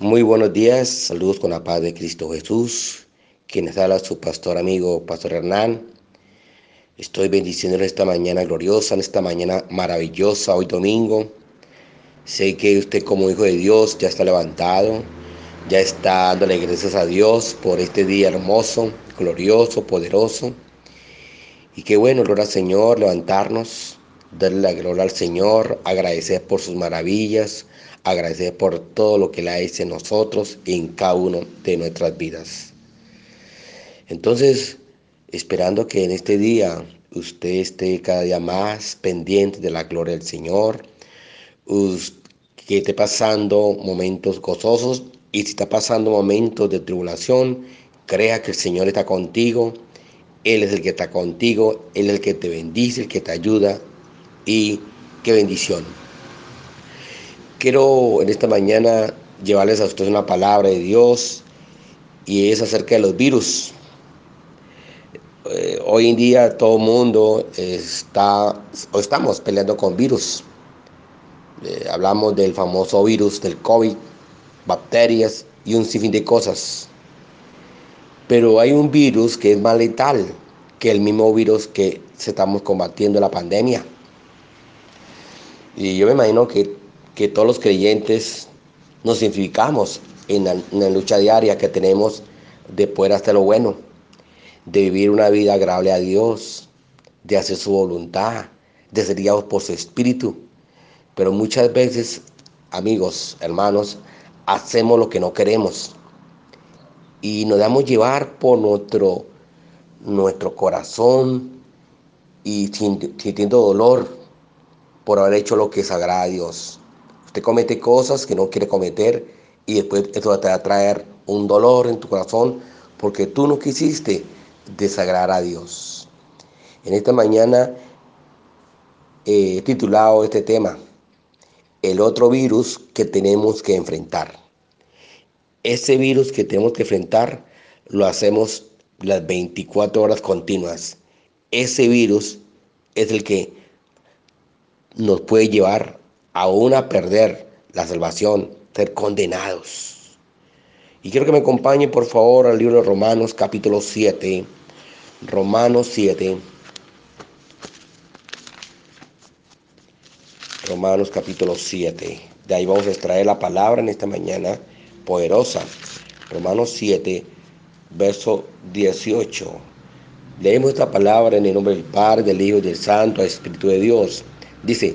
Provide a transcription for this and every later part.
Muy buenos días, saludos con la paz de Cristo Jesús. Quienes habla su pastor amigo, Pastor Hernán. Estoy bendiciendo en esta mañana gloriosa, en esta mañana maravillosa, hoy domingo. Sé que usted como hijo de Dios ya está levantado, ya está dándole gracias a Dios por este día hermoso, glorioso, poderoso. Y qué bueno, gloria al Señor, levantarnos, darle la gloria al Señor, agradecer por sus maravillas, agradecer por todo lo que le ha hecho en nosotros y en cada uno de nuestras vidas. Entonces, esperando que en este día usted esté cada día más pendiente de la gloria del Señor, que esté pasando momentos gozosos y si está pasando momentos de tribulación, crea que el Señor está contigo, Él es el que está contigo, Él es el que te bendice, el que te ayuda y qué bendición. Quiero en esta mañana llevarles a ustedes una palabra de Dios y es acerca de los virus. Eh, hoy en día todo el mundo está o estamos peleando con virus. Eh, hablamos del famoso virus del COVID, bacterias y un sinfín de cosas. Pero hay un virus que es más letal que el mismo virus que estamos combatiendo la pandemia. Y yo me imagino que que todos los creyentes nos identificamos en la, lucha diaria que tenemos de poder hacer lo bueno, de vivir una vida agradable a Dios, de hacer su voluntad, de ser guiados por su espíritu. Pero muchas veces, amigos, hermanos, hacemos lo que no queremos y nos damos llevar por nuestro, corazón y sintiendo dolor por haber hecho lo que es a Dios. Usted comete cosas que no quiere cometer y después eso te va a traer un dolor en tu corazón porque tú no quisiste desagradar a Dios. En esta mañana he titulado este tema, el otro virus que tenemos que enfrentar. Ese virus que tenemos que enfrentar lo hacemos las 24 horas continuas. Ese virus es el que nos puede llevar aún a perder la salvación, ser condenados. Y quiero que me acompañe por favor al libro de Romanos capítulo 7. Romanos 7. Romanos capítulo 7. De ahí vamos a extraer la palabra en esta mañana poderosa. Romanos 7, verso 18. Leemos esta palabra en el nombre del Padre, del Hijo y del Santo Espíritu de Dios. Dice,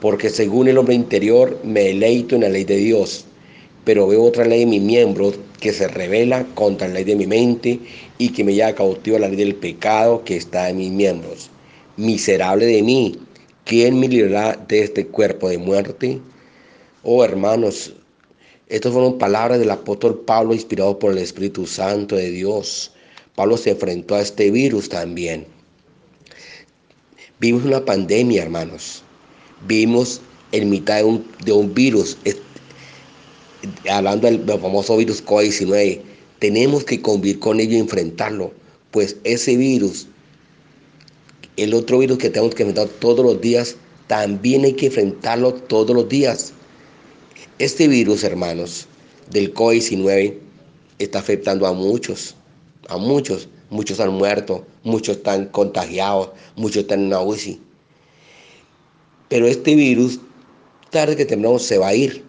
porque según el hombre interior me deleito en la ley de Dios, pero veo otra ley en mis miembros que se revela contra la ley de mi mente y que me lleva cautivo a la ley del pecado que está en mis miembros. Miserable de mí, ¿quién me librará de este cuerpo de muerte? Oh hermanos, estas fueron palabras del apóstol Pablo inspirado por el Espíritu Santo de Dios. Pablo se enfrentó a este virus también. Vimos una pandemia, hermanos vimos en mitad de un, virus, hablando del, famoso virus COVID-19, tenemos que convivir con ello y enfrentarlo, pues ese virus, el otro virus que tenemos que enfrentar todos los días, también hay que enfrentarlo todos los días. Este virus, hermanos, del COVID-19 está afectando a muchos, a muchos. Muchos han muerto, muchos están contagiados, muchos están en la UCI. Pero este virus, tarde que temprano, se va a ir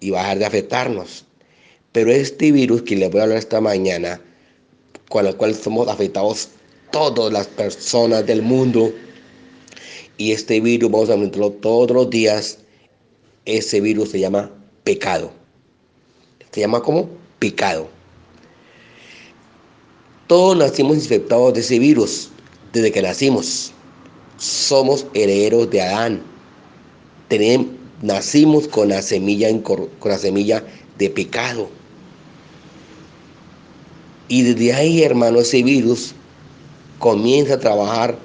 y va a dejar de afectarnos. Pero este virus que les voy a hablar esta mañana, con el cual somos afectados todas las personas del mundo, y este virus vamos a enfrentarlo todos los días, ese virus se llama pecado. Se llama como pecado. Todos nacimos infectados de ese virus desde que nacimos somos herederos de Adán. Nacimos con la, semilla, con la semilla de pecado. Y desde ahí, hermano, ese virus comienza a trabajar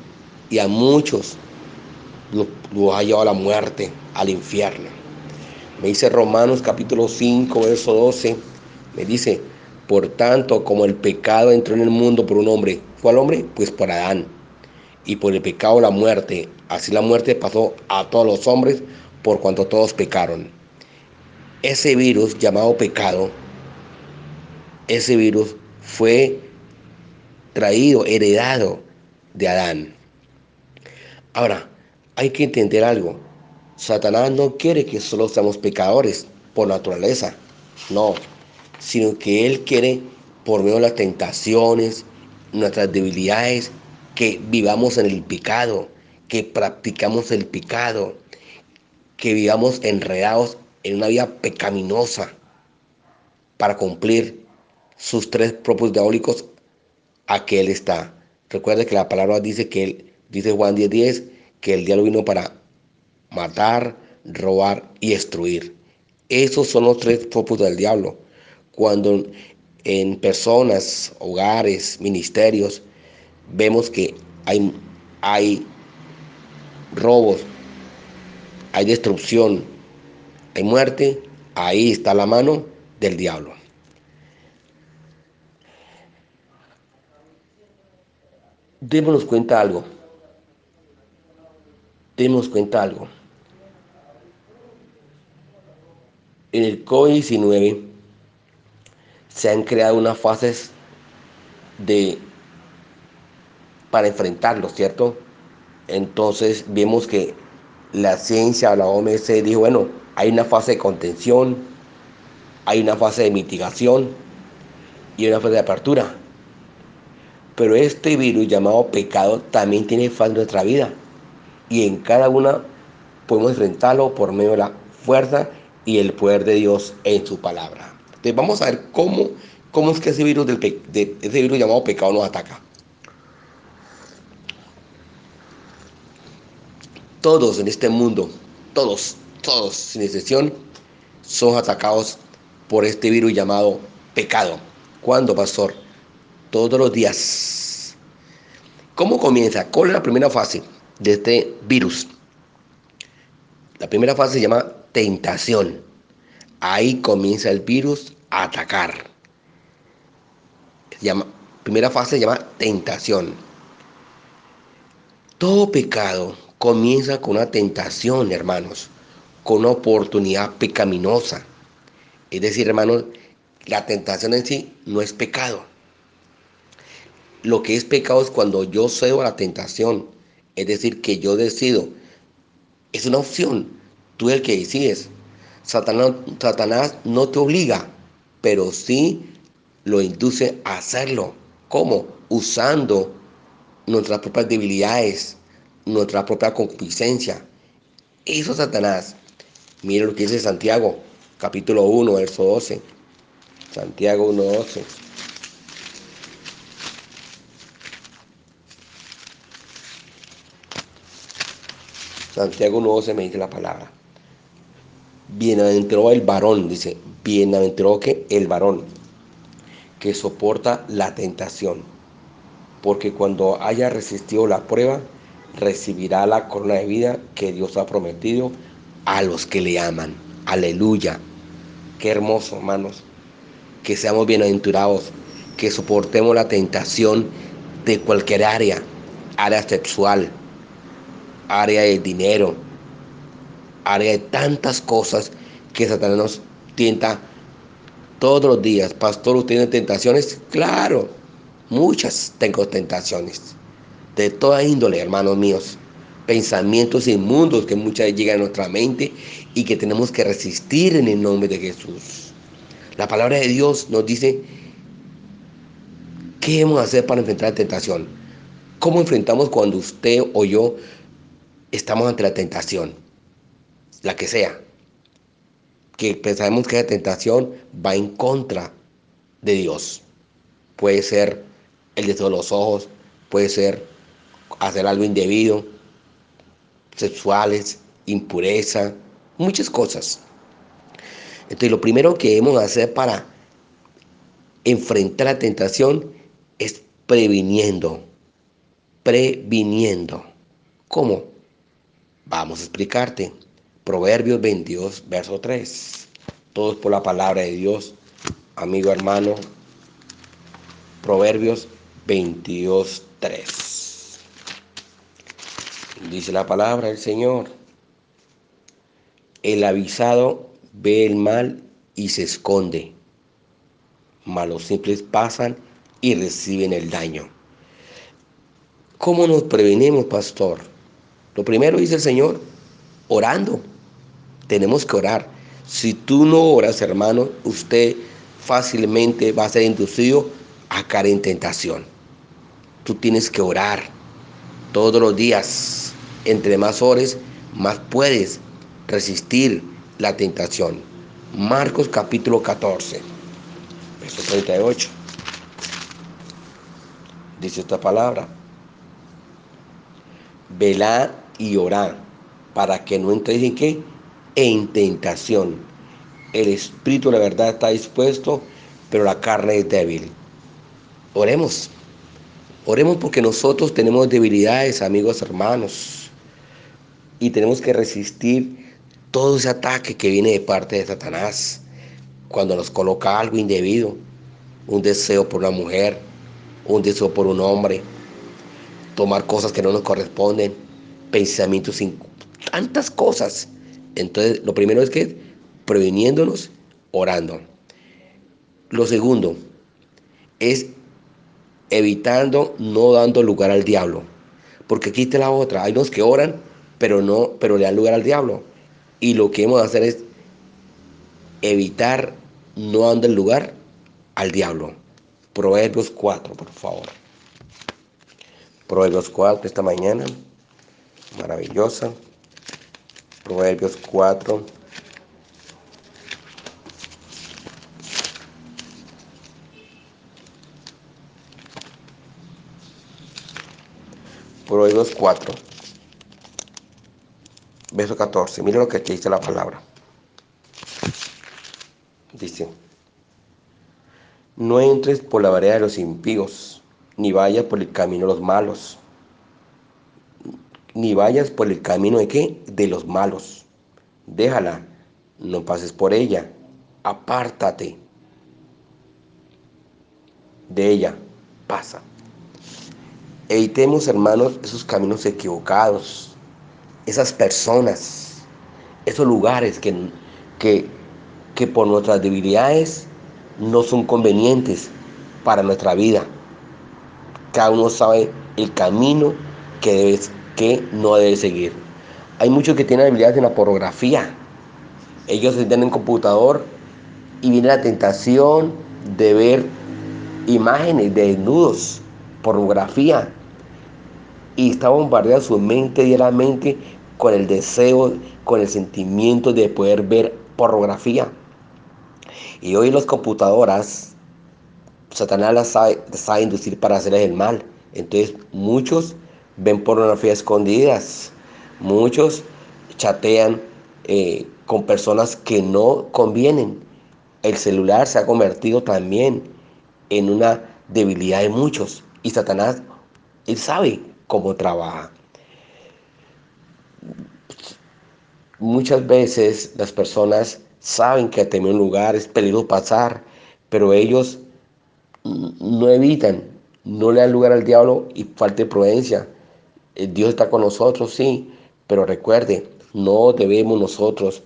y a muchos los ha llevado a la muerte, al infierno. Me dice Romanos capítulo 5, verso 12, me dice, por tanto, como el pecado entró en el mundo por un hombre, ¿cuál hombre? Pues por Adán. Y por el pecado la muerte, así la muerte pasó a todos los hombres por cuanto todos pecaron. Ese virus llamado pecado, ese virus fue traído, heredado de Adán. Ahora, hay que entender algo. Satanás no quiere que solo seamos pecadores por naturaleza, no, sino que Él quiere, por medio de las tentaciones, nuestras debilidades, que vivamos en el pecado, que practicamos el pecado, que vivamos enredados en una vida pecaminosa para cumplir sus tres propios diabólicos a que Él está. Recuerde que la palabra dice que Él, dice Juan 10:10, 10, que el diablo vino para matar, robar y destruir. Esos son los tres propósitos del diablo. Cuando en personas, hogares, ministerios, vemos que hay, hay robos, hay destrucción, hay muerte, ahí está la mano del diablo. Démonos cuenta algo demos cuenta algo. En el COVID-19 se han creado unas fases de para enfrentarlo, ¿cierto? Entonces vemos que la ciencia, la OMS dijo, bueno, hay una fase de contención, hay una fase de mitigación y una fase de apertura. Pero este virus llamado pecado también tiene fase en nuestra vida y en cada una podemos enfrentarlo por medio de la fuerza y el poder de Dios en su palabra. Entonces vamos a ver cómo, cómo es que ese virus, del de, ese virus llamado pecado nos ataca. Todos en este mundo, todos, todos, sin excepción, son atacados por este virus llamado pecado. ¿Cuándo, pastor? Todos los días. ¿Cómo comienza? ¿Cuál es la primera fase? de este virus. La primera fase se llama tentación. Ahí comienza el virus a atacar. primera fase se llama tentación. Todo pecado comienza con una tentación, hermanos, con una oportunidad pecaminosa. Es decir, hermanos, la tentación en sí no es pecado. Lo que es pecado es cuando yo cedo a la tentación es decir, que yo decido. Es una opción. Tú el que decides. Satanás, Satanás no te obliga, pero sí lo induce a hacerlo. ¿Cómo? Usando nuestras propias debilidades, nuestra propia concupiscencia. Eso es Satanás. Mira lo que dice Santiago, capítulo 1, verso 12. Santiago 1, 12. Santiago 1.12 me dice la palabra. Bienaventurado el varón, dice, bienaventurado que el varón, que soporta la tentación, porque cuando haya resistido la prueba, recibirá la corona de vida que Dios ha prometido a los que le aman. Aleluya. Qué hermoso, hermanos. Que seamos bienaventurados, que soportemos la tentación de cualquier área, área sexual, área de dinero, área de tantas cosas que Satanás nos tienta todos los días. Pastor, ¿usted tiene tentaciones? Claro, muchas tengo tentaciones. De toda índole, hermanos míos. Pensamientos inmundos que muchas veces llegan a nuestra mente y que tenemos que resistir en el nombre de Jesús. La palabra de Dios nos dice qué debemos hacer para enfrentar la tentación. ¿Cómo enfrentamos cuando usted o yo estamos ante la tentación, la que sea, que pensamos que la tentación va en contra de Dios. Puede ser el deseo de los ojos, puede ser hacer algo indebido, sexuales, impureza, muchas cosas. Entonces lo primero que debemos hacer para enfrentar la tentación es previniendo, previniendo. ¿Cómo? Vamos a explicarte. Proverbios 22, verso 3. Todos por la palabra de Dios, amigo hermano. Proverbios 22, 3. Dice la palabra del Señor. El avisado ve el mal y se esconde, mas los simples pasan y reciben el daño. ¿Cómo nos prevenimos, pastor? Lo primero dice el Señor, orando. Tenemos que orar. Si tú no oras, hermano, usted fácilmente va a ser inducido a caer en tentación. Tú tienes que orar todos los días. Entre más ores, más puedes resistir la tentación. Marcos capítulo 14, verso 38. Dice esta palabra. Velad y orad para que no entréis en qué? En tentación. El espíritu de la verdad está dispuesto, pero la carne es débil. Oremos. Oremos porque nosotros tenemos debilidades, amigos, hermanos. Y tenemos que resistir todo ese ataque que viene de parte de Satanás cuando nos coloca algo indebido, un deseo por una mujer, un deseo por un hombre, tomar cosas que no nos corresponden, pensamientos sin tantas cosas. Entonces, lo primero es que previniéndonos, orando. Lo segundo es evitando, no dando lugar al diablo. Porque aquí está la otra. Hay unos que oran, pero no, pero le dan lugar al diablo. Y lo que hemos de hacer es evitar no dando el lugar al diablo. Proverbios 4, por favor. Proverbios 4 esta mañana. Maravillosa. Proverbios 4. Proverbios 4 verso 14. Mira lo que te dice la palabra. Dice, no entres por la vereda de los impíos, ni vayas por el camino de los malos, ni vayas por el camino de qué? De los malos. Déjala, no pases por ella, apártate de ella, pasa. Evitemos, hermanos, esos caminos equivocados esas personas, esos lugares que, que, que por nuestras debilidades no son convenientes para nuestra vida. Cada uno sabe el camino que, debes, que no debe seguir. Hay muchos que tienen habilidades en la pornografía. Ellos se en computador y viene la tentación de ver imágenes de desnudos, pornografía, y está bombardeando su mente diariamente con el deseo, con el sentimiento de poder ver pornografía. Y hoy las computadoras, Satanás las sabe, inducir para hacerles el mal. Entonces muchos ven pornografía escondidas, muchos chatean eh, con personas que no convienen. El celular se ha convertido también en una debilidad de muchos y Satanás, él sabe cómo trabaja. Muchas veces las personas saben que a un lugar es peligroso pasar, pero ellos no evitan, no le dan lugar al diablo y falta de prudencia. Eh, Dios está con nosotros, sí, pero recuerde, no debemos nosotros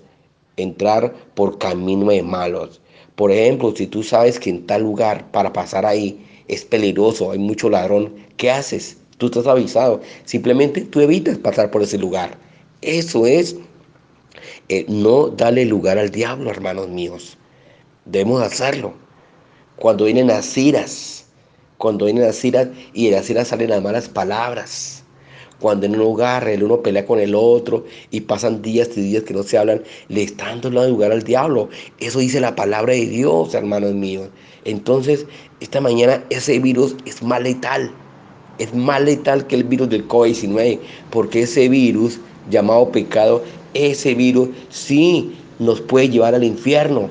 entrar por camino de malos. Por ejemplo, si tú sabes que en tal lugar para pasar ahí es peligroso, hay mucho ladrón, ¿qué haces? Tú estás avisado. Simplemente tú evitas pasar por ese lugar. Eso es eh, no darle lugar al diablo, hermanos míos. Debemos hacerlo. Cuando vienen las iras, cuando vienen las iras y de las iras salen las malas palabras. Cuando en un hogar el uno pelea con el otro y pasan días y días que no se hablan, le están dando lugar al diablo. Eso dice la palabra de Dios, hermanos míos. Entonces, esta mañana ese virus es más letal es más letal que el virus del COVID-19, porque ese virus llamado pecado, ese virus sí nos puede llevar al infierno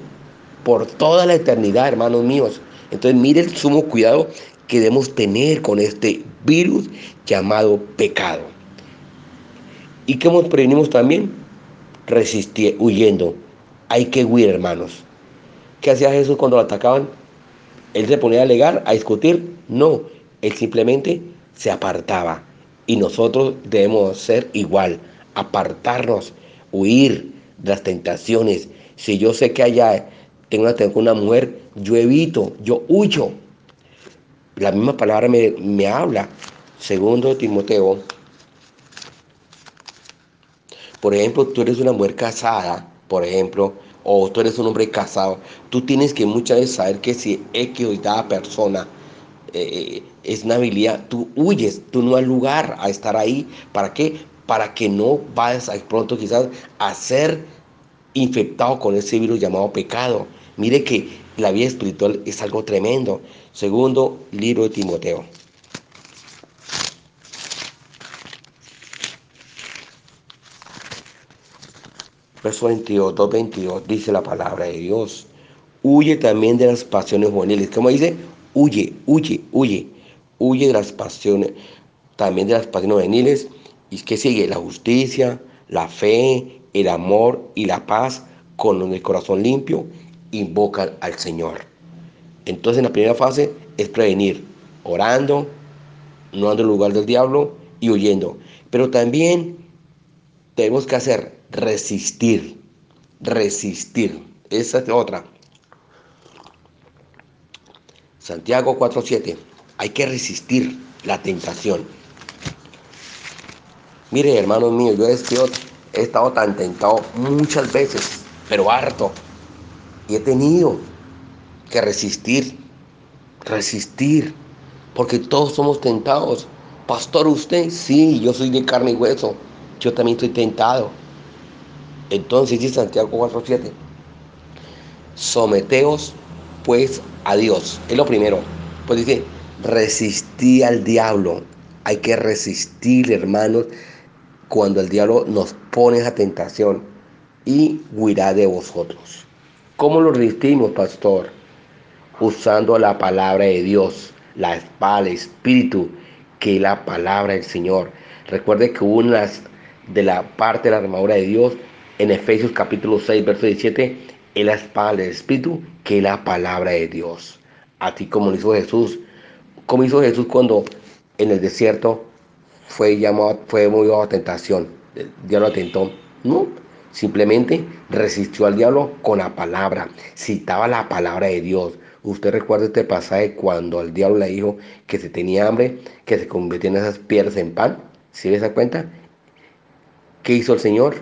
por toda la eternidad, hermanos míos. Entonces mire el sumo cuidado que debemos tener con este virus llamado pecado. ¿Y cómo prevenimos también? Resistir, huyendo. Hay que huir, hermanos. ¿Qué hacía Jesús cuando lo atacaban? Él se ponía a alegar, a discutir. No, él simplemente se apartaba. Y nosotros debemos ser igual, apartarnos, huir de las tentaciones. Si yo sé que allá tengo una, tengo una mujer, yo evito, yo huyo. La misma palabra me, me habla. Segundo Timoteo. Por ejemplo, tú eres una mujer casada, por ejemplo, o tú eres un hombre casado, tú tienes que muchas veces saber que si X o cada persona eh, es una habilidad, tú huyes, tú no has lugar a estar ahí. ¿Para qué? Para que no vayas pronto quizás a ser infectado con ese virus llamado pecado. Mire que la vida espiritual es algo tremendo. Segundo libro de Timoteo. verso 22, 2.22, dice la palabra de Dios. Huye también de las pasiones juveniles. ¿Cómo dice? Huye, huye, huye. Huye de las pasiones, también de las pasiones juveniles. ¿Y qué sigue? La justicia, la fe, el amor y la paz con el corazón limpio invocan al Señor. Entonces en la primera fase es prevenir, orando, no ando en lugar del diablo y huyendo. Pero también tenemos que hacer resistir, resistir. Esa es otra. Santiago 4.7. Hay que resistir la tentación. Mire, hermanos míos, yo estado, he estado tan tentado muchas veces, pero harto. Y he tenido que resistir, resistir, porque todos somos tentados. Pastor, usted, sí, yo soy de carne y hueso. Yo también estoy tentado. Entonces dice Santiago 4.7, someteos pues a Dios. Es lo primero. Pues dice, resistí al diablo. Hay que resistir, hermanos, cuando el diablo nos pone esa tentación y huirá de vosotros. ¿Cómo lo resistimos, pastor? Usando la palabra de Dios, la espada, el espíritu, que es la palabra del Señor. Recuerde que una de la parte de la armadura de Dios en Efesios capítulo 6, verso 17, es la espada del Espíritu, que es la palabra de Dios. Así como lo hizo Jesús. Como hizo Jesús cuando en el desierto fue llamado, fue movido a tentación. El diablo atentó. No, simplemente resistió al diablo con la palabra. Citaba la palabra de Dios. Usted recuerda este pasaje cuando el diablo le dijo que se tenía hambre, que se convirtió esas piedras en pan. ¿Sí se da cuenta? ¿Qué hizo el Señor?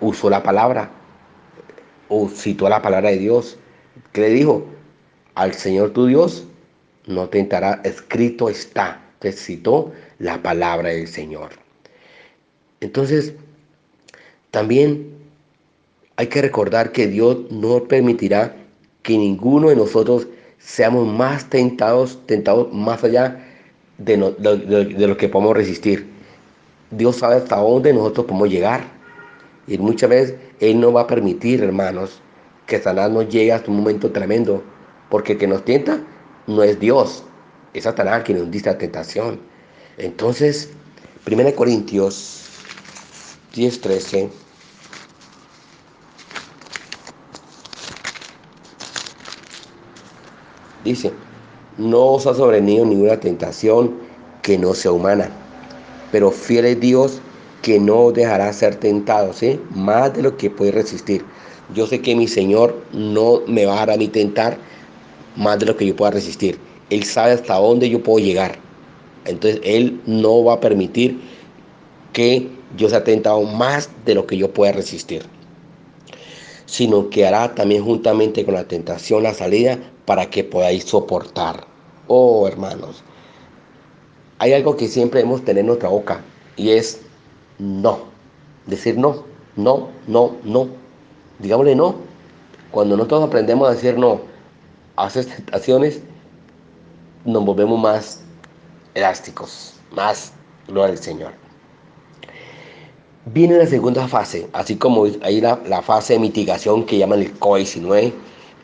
usó la palabra o citó la palabra de Dios. ¿Qué le dijo? Al Señor tu Dios no tentará, escrito está. Te citó la palabra del Señor. Entonces, también hay que recordar que Dios no permitirá que ninguno de nosotros seamos más tentados, tentados más allá de, lo que podemos resistir. Dios sabe hasta dónde nosotros podemos llegar. Y muchas veces Él no va a permitir, hermanos, que Satanás nos llegue hasta un momento tremendo, porque que nos tienta no es Dios, es Satanás quien nos dice la tentación. Entonces, 1 Corintios 10, 13. Dice, no os ha sobrevenido ninguna tentación que no sea humana, pero fiel es Dios que no dejará ser tentado, ¿sí? Más de lo que puede resistir. Yo sé que mi Señor no me va a dejar a mí tentar más de lo que yo pueda resistir. Él sabe hasta dónde yo puedo llegar. Entonces Él no va a permitir que yo sea tentado más de lo que yo pueda resistir. Sino que hará también juntamente con la tentación la salida para que podáis soportar. Oh, hermanos. Hay algo que siempre debemos tener en nuestra boca y es no. Decir no, no, no, no. Digámosle no. Cuando nosotros aprendemos a decir no a esas tentaciones, nos volvemos más elásticos, más gloria al Señor. Viene la segunda fase, así como hay la, fase de mitigación que llaman el COVID-19.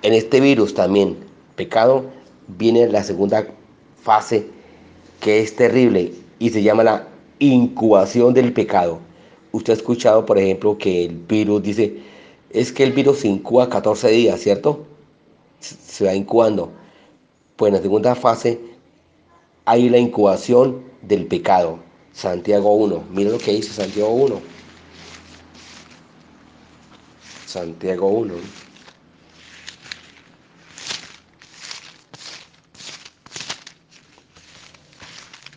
En este virus también pecado, viene la segunda fase que es terrible y se llama la incubación del pecado. Usted ha escuchado, por ejemplo, que el virus dice, es que el virus incuba 14 días, ¿cierto? Se va incubando. Pues en la segunda fase hay la incubación del pecado. Santiago 1. Mira lo que dice Santiago 1. Santiago 1.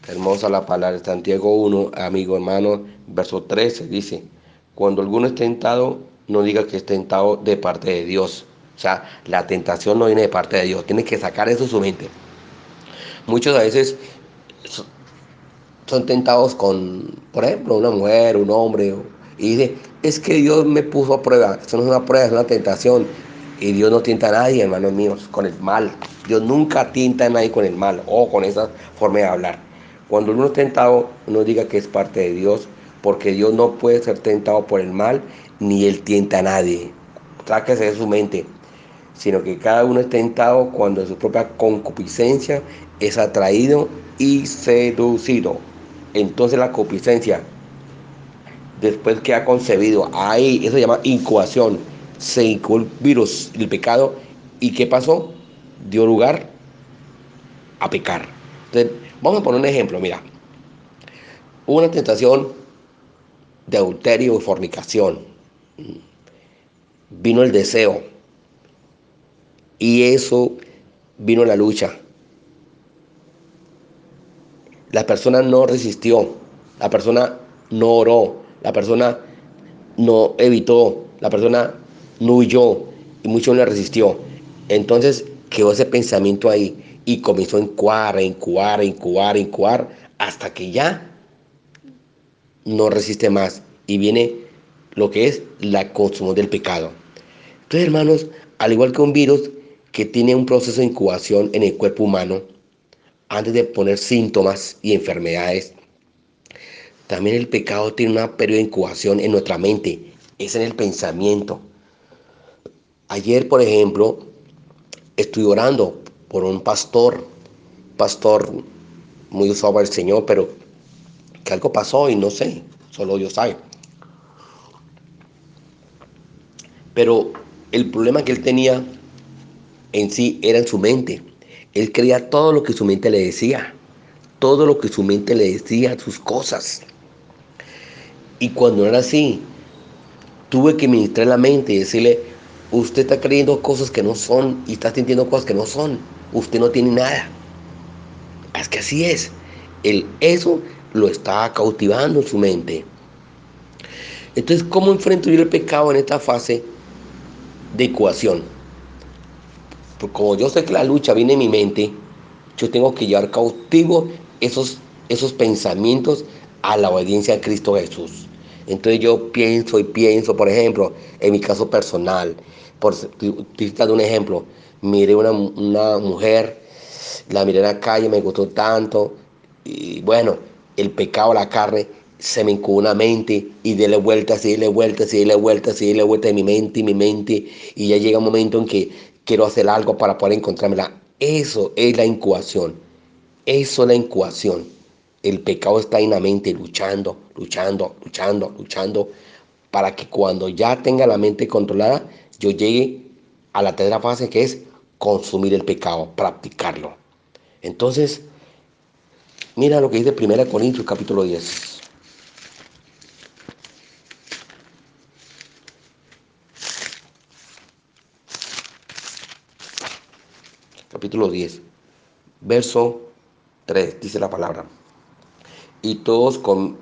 Hermosa la palabra. Santiago 1, amigo hermano, verso 13 dice, cuando alguno es tentado, no diga que es tentado de parte de Dios. O sea, la tentación no viene de parte de Dios. Tiene que sacar eso de su mente. Muchos a veces son tentados con, por ejemplo, una mujer, un hombre, y dice, es que Dios me puso a prueba. Eso no es una prueba, es una tentación. Y Dios no tienta a nadie, hermanos míos, con el mal. Dios nunca tienta a nadie con el mal o con esa forma de hablar. Cuando uno es tentado, no diga que es parte de Dios, porque Dios no puede ser tentado por el mal, ni Él tienta a nadie. Tráquese de su mente, sino que cada uno es tentado cuando su propia concupiscencia es atraído y seducido. Entonces la concupiscencia, después que ha concebido, ahí, eso se llama incubación, se incubó el virus, el pecado, ¿y qué pasó? Dio lugar a pecar. Entonces, Vamos a poner un ejemplo, mira. Una tentación de adulterio y fornicación. Vino el deseo. Y eso vino la lucha. La persona no resistió. La persona no oró. La persona no evitó. La persona no huyó. Y mucho no le resistió. Entonces quedó ese pensamiento ahí y comenzó a incubar, a incubar, a incubar, a incubar, hasta que ya no resiste más y viene lo que es la consumo del pecado. Entonces, hermanos, al igual que un virus que tiene un proceso de incubación en el cuerpo humano, antes de poner síntomas y enfermedades, también el pecado tiene una periodo de incubación en nuestra mente, es en el pensamiento. Ayer, por ejemplo, estoy orando por un pastor, pastor muy usado por el Señor, pero que algo pasó y no sé, solo Dios sabe. Pero el problema que él tenía en sí era en su mente. Él creía todo lo que su mente le decía, todo lo que su mente le decía, sus cosas. Y cuando era así, tuve que ministrar la mente y decirle, usted está creyendo cosas que no son y está sintiendo cosas que no son usted no tiene nada. Es que así es. El, eso lo está cautivando en su mente. Entonces, ¿cómo enfrento yo el pecado en esta fase de ecuación? Pues como yo sé que la lucha viene en mi mente, yo tengo que llevar cautivo esos, esos pensamientos a la obediencia a Cristo Jesús. Entonces yo pienso y pienso, por ejemplo, en mi caso personal, por citar un ejemplo, miré una, una mujer, la miré en la calle, me gustó tanto, y bueno, el pecado, la carne, se me incubó una mente y dele vueltas, y dele vueltas, y dele vueltas, y dele vueltas en mi mente y mi mente, y ya llega un momento en que quiero hacer algo para poder encontrármela. Eso es la incubación, eso es la incubación. El pecado está en la mente luchando, luchando, luchando, luchando, para que cuando ya tenga la mente controlada, yo llegue a la tercera fase que es consumir el pecado, practicarlo. Entonces, mira lo que dice 1 Corintios capítulo 10. Capítulo 10, verso 3, dice la palabra. Y todos con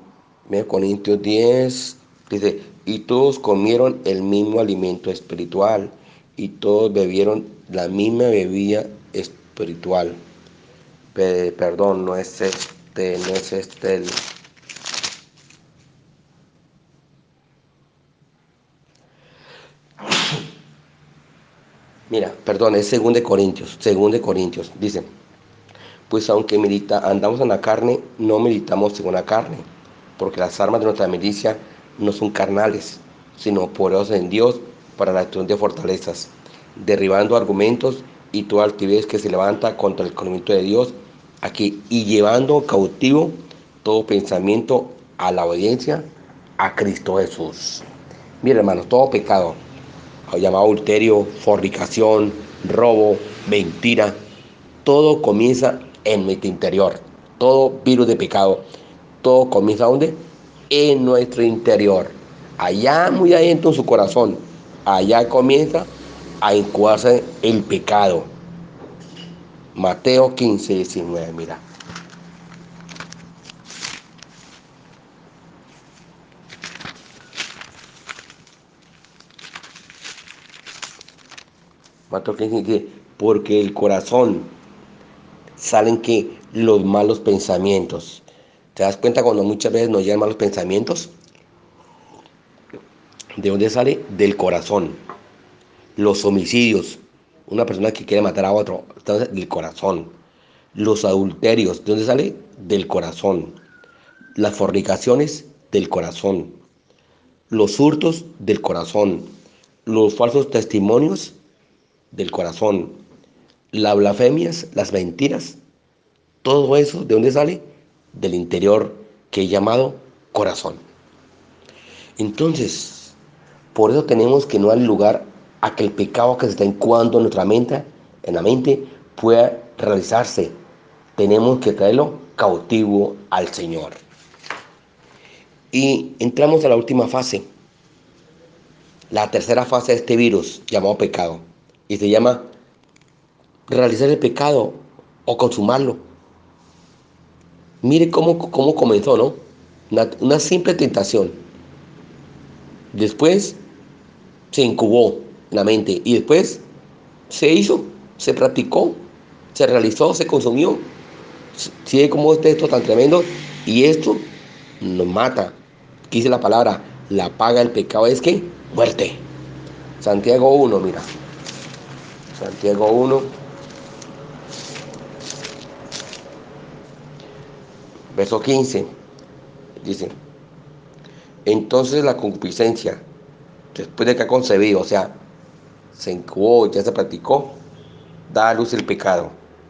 1 Corintios 10, dice, y todos comieron el mismo alimento espiritual y todos bebieron la misma bebida espiritual. perdón, no es este, no es este el... Mira, perdón, es según de Corintios, según de Corintios, dice, pues aunque milita, andamos en la carne, no militamos según la carne, porque las armas de nuestra milicia no son carnales, sino poderosas en Dios para la acción de fortalezas, derribando argumentos y toda altivez que se levanta contra el conocimiento de Dios aquí y llevando cautivo todo pensamiento a la obediencia a Cristo Jesús. Mira, hermanos, todo pecado, llamado adulterio, fornicación, robo, mentira, todo comienza en nuestro interior. Todo virus de pecado, todo comienza ¿dónde? En nuestro interior. Allá muy adentro en su corazón. Allá comienza a incubarse el pecado. Mateo 15, 19, mira. Mateo 15 dice, porque el corazón salen que los malos pensamientos. ¿Te das cuenta cuando muchas veces nos llegan malos pensamientos? ¿De dónde sale? Del corazón. Los homicidios. Una persona que quiere matar a otro, del corazón. Los adulterios, ¿de dónde sale? Del corazón. Las fornicaciones, del corazón. Los hurtos, del corazón. Los falsos testimonios, del corazón. Las blasfemias, las mentiras, todo eso, ¿de dónde sale? Del interior que he llamado corazón. Entonces, por eso tenemos que no dar lugar a que el pecado que se está incubando en nuestra mente, en la mente, pueda realizarse. Tenemos que traerlo cautivo al Señor. Y entramos a la última fase, la tercera fase de este virus llamado pecado y se llama realizar el pecado o consumarlo. Mire cómo, cómo comenzó, ¿no? Una, simple tentación. Después se incubó en la mente y después se hizo, se practicó, se realizó, se consumió. Sigue como este esto tan tremendo y esto nos mata. Quise la palabra, la paga el pecado es que muerte. Santiago 1, mira. Santiago 1. Verso 15. Dice, entonces la concupiscencia, después de que ha concebido, o sea, se incubó, ya se practicó, da a luz el pecado.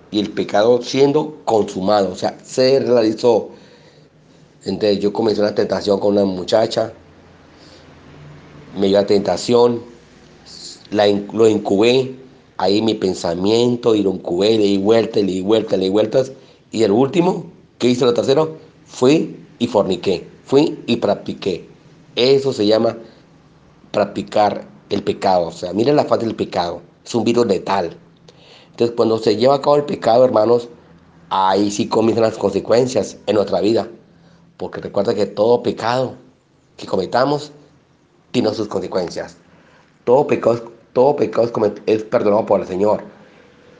Y el pecado siendo consumado, o sea, se realizó. Entonces yo comencé una tentación con una muchacha, me dio la tentación, la, lo incubé, ahí mi pensamiento y lo incubé, le di vueltas, le di vueltas, le di vueltas. Y el último, ¿qué hizo la tercera? Fui y forniqué, fui y practiqué. Eso se llama practicar el pecado. O sea, miren la fase del pecado. Es un virus letal. Entonces, cuando se lleva a cabo el pecado, hermanos, ahí sí comienzan las consecuencias en nuestra vida. Porque recuerda que todo pecado que cometamos tiene sus consecuencias. Todo pecado todo pecado es perdonado por el Señor,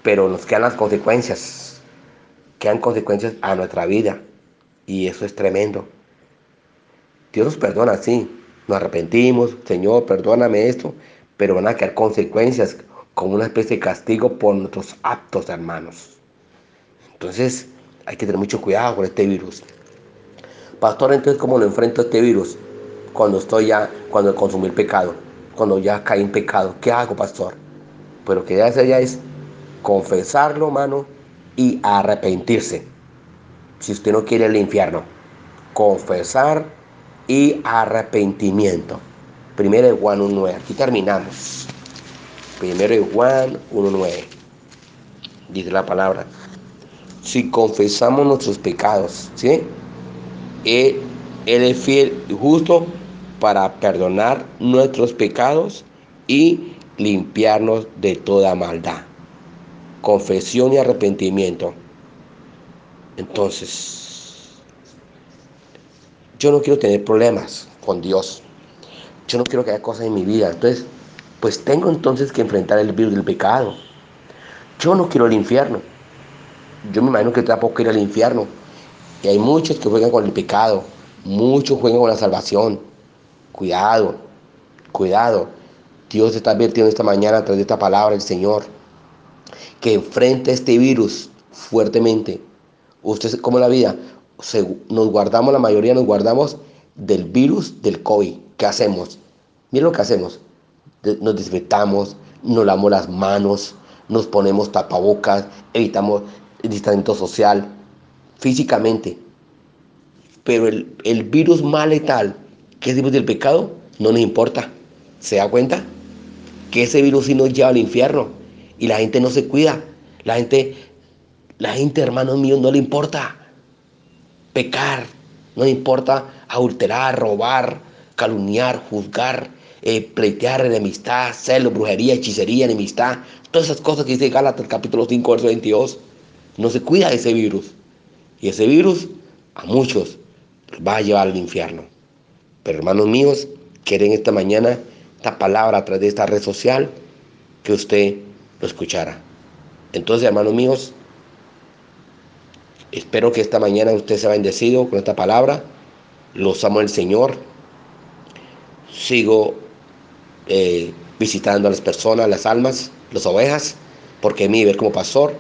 pero nos quedan las consecuencias, quedan consecuencias a nuestra vida y eso es tremendo. Dios nos perdona, sí, nos arrepentimos, Señor, perdóname esto, pero van a quedar consecuencias como una especie de castigo por nuestros actos, hermanos. Entonces hay que tener mucho cuidado con este virus. Pastor, entonces, ¿cómo lo enfrento este virus? Cuando estoy ya, cuando consumí el pecado cuando ya caí en pecado. ¿Qué hago, pastor? Pero que ya hacer ya es confesarlo, mano, y arrepentirse. Si usted no quiere el infierno, confesar y arrepentimiento. Primero de Juan 1.9. Aquí terminamos. Primero de Juan 1.9. Dice la palabra. Si confesamos nuestros pecados, ¿sí? Él es fiel y justo para perdonar nuestros pecados y limpiarnos de toda maldad. Confesión y arrepentimiento. Entonces, yo no quiero tener problemas con Dios. Yo no quiero que haya cosas en mi vida. Entonces, pues tengo entonces que enfrentar el virus del pecado. Yo no quiero el infierno. Yo me imagino que tampoco quiero el infierno. Y hay muchos que juegan con el pecado. Muchos juegan con la salvación. Cuidado, cuidado. Dios está advirtiendo esta mañana a través de esta palabra el Señor que enfrente este virus fuertemente. Usted, como la vida, nos guardamos, la mayoría nos guardamos del virus del COVID. ¿Qué hacemos? Miren lo que hacemos. Nos desinfectamos, nos lavamos las manos, nos ponemos tapabocas, evitamos el distanciamiento social, físicamente. Pero el, el virus más letal, el virus del pecado, no nos importa. ¿Se da cuenta? Que ese virus sí nos lleva al infierno y la gente no se cuida. La gente, la gente, hermanos míos, no le importa pecar, no le importa adulterar, robar, calumniar, juzgar, eh, pleitear, enemistad, celo, brujería, hechicería, enemistad, todas esas cosas que dice Gálatas capítulo 5, verso 22. No se cuida de ese virus. Y ese virus a muchos va a llevar al infierno. Pero hermanos míos, quieren esta mañana esta palabra a través de esta red social que usted lo escuchara. Entonces, hermanos míos, espero que esta mañana usted sea bendecido con esta palabra. Los amo el Señor. Sigo eh, visitando a las personas, las almas, las ovejas, porque mi ver como pastor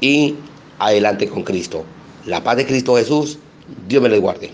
y adelante con Cristo. La paz de Cristo Jesús, Dios me les guarde.